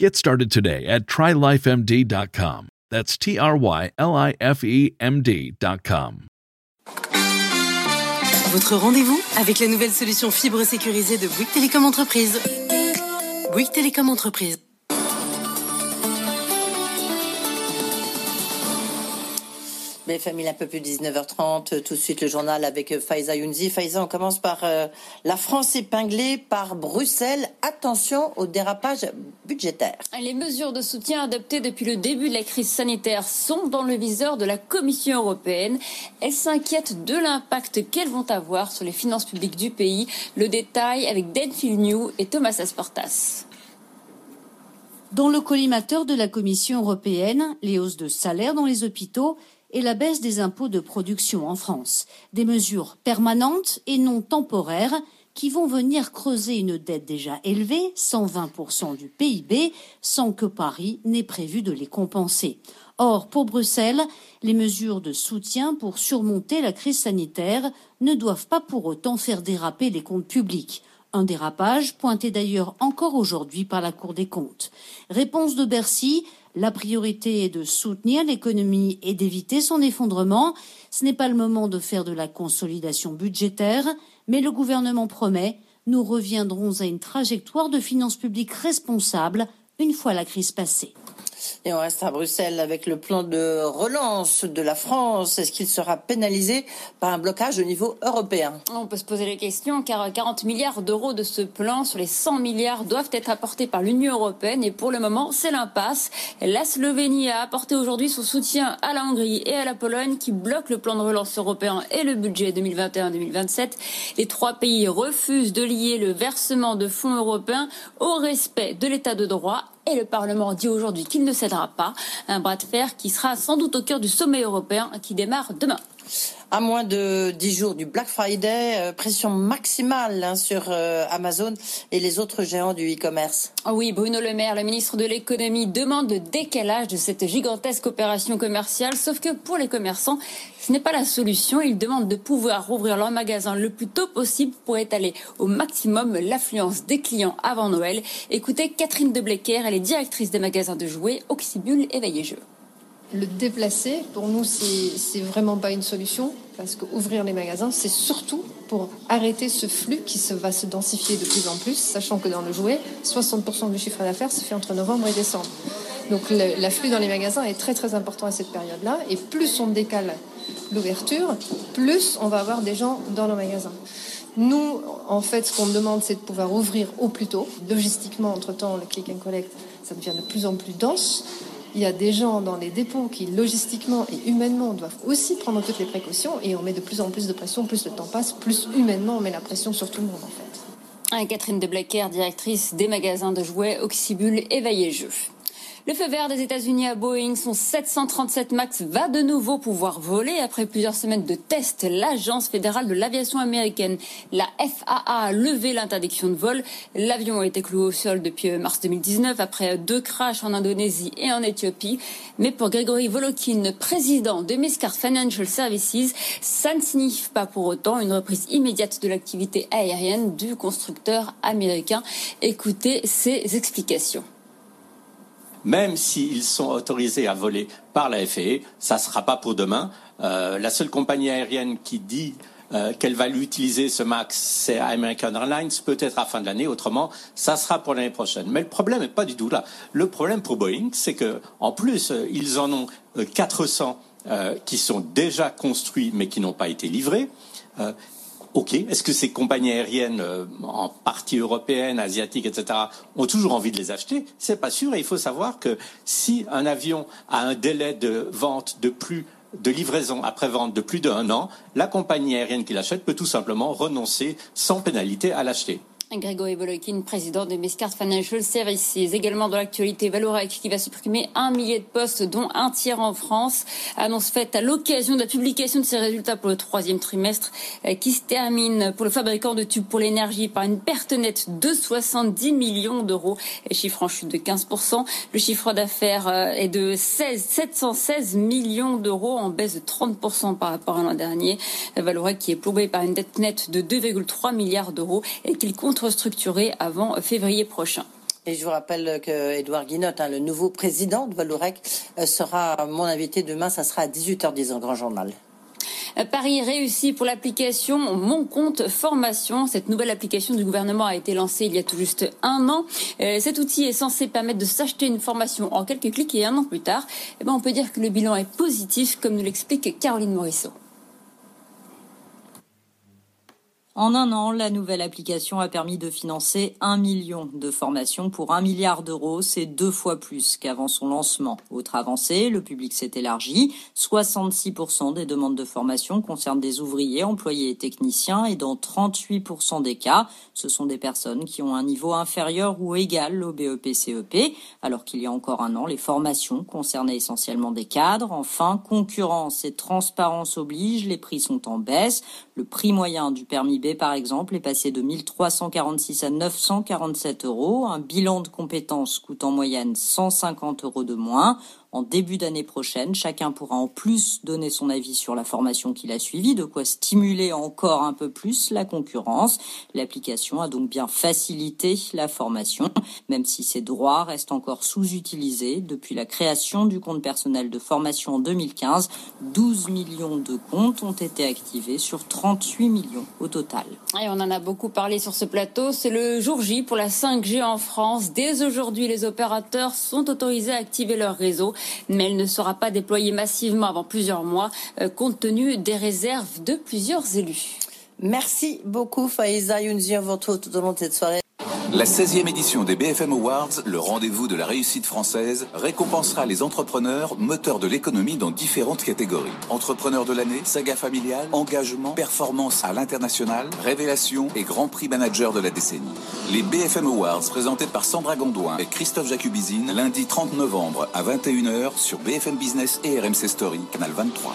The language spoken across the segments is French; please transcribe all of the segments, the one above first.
Get started today at trylifemd.com. That's T R Y L I F E M D.com. Votre rendez-vous avec la nouvelle solution fibre sécurisée de Bouygues Télécom Entreprise. Bouygues Télécom Entreprise. BFM, il est un peu plus de 19h30. Tout de suite, le journal avec Faiza Younzi. Faiza, on commence par euh, la France épinglée par Bruxelles. Attention au dérapage budgétaire. Les mesures de soutien adoptées depuis le début de la crise sanitaire sont dans le viseur de la Commission européenne. Elle s'inquiète de l'impact qu'elles vont avoir sur les finances publiques du pays. Le détail avec Denfil New et Thomas Asportas. Dans le collimateur de la Commission européenne, les hausses de salaire dans les hôpitaux et la baisse des impôts de production en France. Des mesures permanentes et non temporaires qui vont venir creuser une dette déjà élevée, 120% du PIB, sans que Paris n'ait prévu de les compenser. Or, pour Bruxelles, les mesures de soutien pour surmonter la crise sanitaire ne doivent pas pour autant faire déraper les comptes publics. Un dérapage pointé d'ailleurs encore aujourd'hui par la Cour des comptes. Réponse de Bercy, la priorité est de soutenir l'économie et d'éviter son effondrement. Ce n'est pas le moment de faire de la consolidation budgétaire, mais le gouvernement promet nous reviendrons à une trajectoire de finances publiques responsable une fois la crise passée. Et on reste à Bruxelles avec le plan de relance de la France. Est-ce qu'il sera pénalisé par un blocage au niveau européen? On peut se poser les questions car 40 milliards d'euros de ce plan sur les 100 milliards doivent être apportés par l'Union européenne et pour le moment c'est l'impasse. La Slovénie a apporté aujourd'hui son soutien à la Hongrie et à la Pologne qui bloquent le plan de relance européen et le budget 2021-2027. Les trois pays refusent de lier le versement de fonds européens au respect de l'état de droit et le Parlement dit aujourd'hui qu'il ne cédera pas. Un bras de fer qui sera sans doute au cœur du sommet européen qui démarre demain. À moins de dix jours du Black Friday, euh, pression maximale hein, sur euh, Amazon et les autres géants du e-commerce. Oh oui, Bruno Le Maire, le ministre de l'économie, demande le décalage de cette gigantesque opération commerciale. Sauf que pour les commerçants, ce n'est pas la solution. Ils demandent de pouvoir rouvrir leur magasin le plus tôt possible pour étaler au maximum l'affluence des clients avant Noël. Écoutez Catherine de Blecker, elle est directrice des magasins de jouets Oxybul et Jeux le déplacer, pour nous, c'est vraiment pas une solution, parce qu'ouvrir les magasins, c'est surtout pour arrêter ce flux qui se, va se densifier de plus en plus, sachant que dans le jouet, 60% du chiffre d'affaires se fait entre novembre et décembre. Donc l'afflux dans les magasins est très très important à cette période-là, et plus on décale l'ouverture, plus on va avoir des gens dans nos magasins. Nous, en fait, ce qu'on demande, c'est de pouvoir ouvrir au plus tôt. Logistiquement, entre-temps, le click and collect, ça devient de plus en plus dense il y a des gens dans les dépôts qui, logistiquement et humainement, doivent aussi prendre toutes les précautions et on met de plus en plus de pression, plus le temps passe, plus humainement on met la pression sur tout le monde en fait. Catherine de Blacker, directrice des magasins de jouets Oxybul et Jeux. Le feu vert des États-Unis à Boeing, son 737 MAX va de nouveau pouvoir voler. Après plusieurs semaines de tests, l'Agence fédérale de l'aviation américaine, la FAA, a levé l'interdiction de vol. L'avion a été cloué au sol depuis mars 2019 après deux crashs en Indonésie et en Éthiopie. Mais pour Gregory Volokin, président de Miscard Financial Services, ça ne signifie pas pour autant une reprise immédiate de l'activité aérienne du constructeur américain. Écoutez ses explications même s'ils sont autorisés à voler par la FAA, ça ne sera pas pour demain. Euh, la seule compagnie aérienne qui dit euh, qu'elle va l'utiliser, ce MAX, c'est American Airlines, peut-être à la fin de l'année, autrement, ça sera pour l'année prochaine. Mais le problème n'est pas du tout là. Le problème pour Boeing, c'est que en plus, euh, ils en ont 400 qui sont déjà construits mais qui n'ont pas été livrés. Ok, est-ce que ces compagnies aériennes, euh, en partie européennes, asiatiques, etc., ont toujours envie de les acheter? C'est pas sûr. Et il faut savoir que si un avion a un délai de vente de plus de livraison après vente de plus d'un an, la compagnie aérienne qui l'achète peut tout simplement renoncer sans pénalité à l'acheter. Grégory Volokin, président de Miscard Financial Services. Également dans l'actualité, Valorec qui va supprimer un millier de postes, dont un tiers en France. Annonce faite à l'occasion de la publication de ses résultats pour le troisième trimestre euh, qui se termine pour le fabricant de tubes pour l'énergie par une perte nette de 70 millions d'euros, chiffre en chute de 15%. Le chiffre d'affaires euh, est de 16, 716 millions d'euros en baisse de 30% par rapport à l'an dernier. Valorec qui est plombé par une dette nette de 2,3 milliards d'euros et qu'il compte restructuré avant février prochain. Et je vous rappelle que Edouard Guinotte, hein, le nouveau président de Valorec, euh, sera mon invité demain. Ça sera à 18h10 en Grand Journal. Euh, Paris réussi pour l'application Mon compte formation. Cette nouvelle application du gouvernement a été lancée il y a tout juste un an. Euh, cet outil est censé permettre de s'acheter une formation en quelques clics et un an plus tard, eh ben, on peut dire que le bilan est positif, comme nous l'explique Caroline Morisseau. En un an, la nouvelle application a permis de financer un million de formations pour un milliard d'euros. C'est deux fois plus qu'avant son lancement. Autre avancée, le public s'est élargi. 66% des demandes de formation concernent des ouvriers, employés et techniciens et dans 38% des cas, ce sont des personnes qui ont un niveau inférieur ou égal au BEP-CEP, e alors qu'il y a encore un an, les formations concernaient essentiellement des cadres. Enfin, concurrence et transparence obligent, les prix sont en baisse. Le prix moyen du permis B, par exemple, est passé de 1346 à 947 euros. Un bilan de compétences coûte en moyenne 150 euros de moins. En début d'année prochaine, chacun pourra en plus donner son avis sur la formation qu'il a suivie, de quoi stimuler encore un peu plus la concurrence. L'application a donc bien facilité la formation, même si ses droits restent encore sous-utilisés. Depuis la création du compte personnel de formation en 2015, 12 millions de comptes ont été activés sur 38 millions au total. Et on en a beaucoup parlé sur ce plateau. C'est le jour J pour la 5G en France. Dès aujourd'hui, les opérateurs sont autorisés à activer leur réseau mais elle ne sera pas déployée massivement avant plusieurs mois, euh, compte tenu des réserves de plusieurs élus. Merci beaucoup, Faïza Younzi. On vous retrouve tout au long de cette soirée. La 16e édition des BFM Awards, le rendez-vous de la réussite française, récompensera les entrepreneurs moteurs de l'économie dans différentes catégories. Entrepreneurs de l'année, saga familiale, engagement, performance à l'international, révélation et grand prix manager de la décennie. Les BFM Awards présentés par Sandra Gondouin et Christophe Jacubizine lundi 30 novembre à 21h sur BFM Business et RMC Story, canal 23.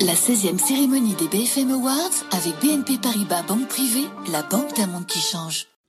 La 16e cérémonie des BFM Awards avec BNP Paribas Banque Privée, la banque d'un monde qui change.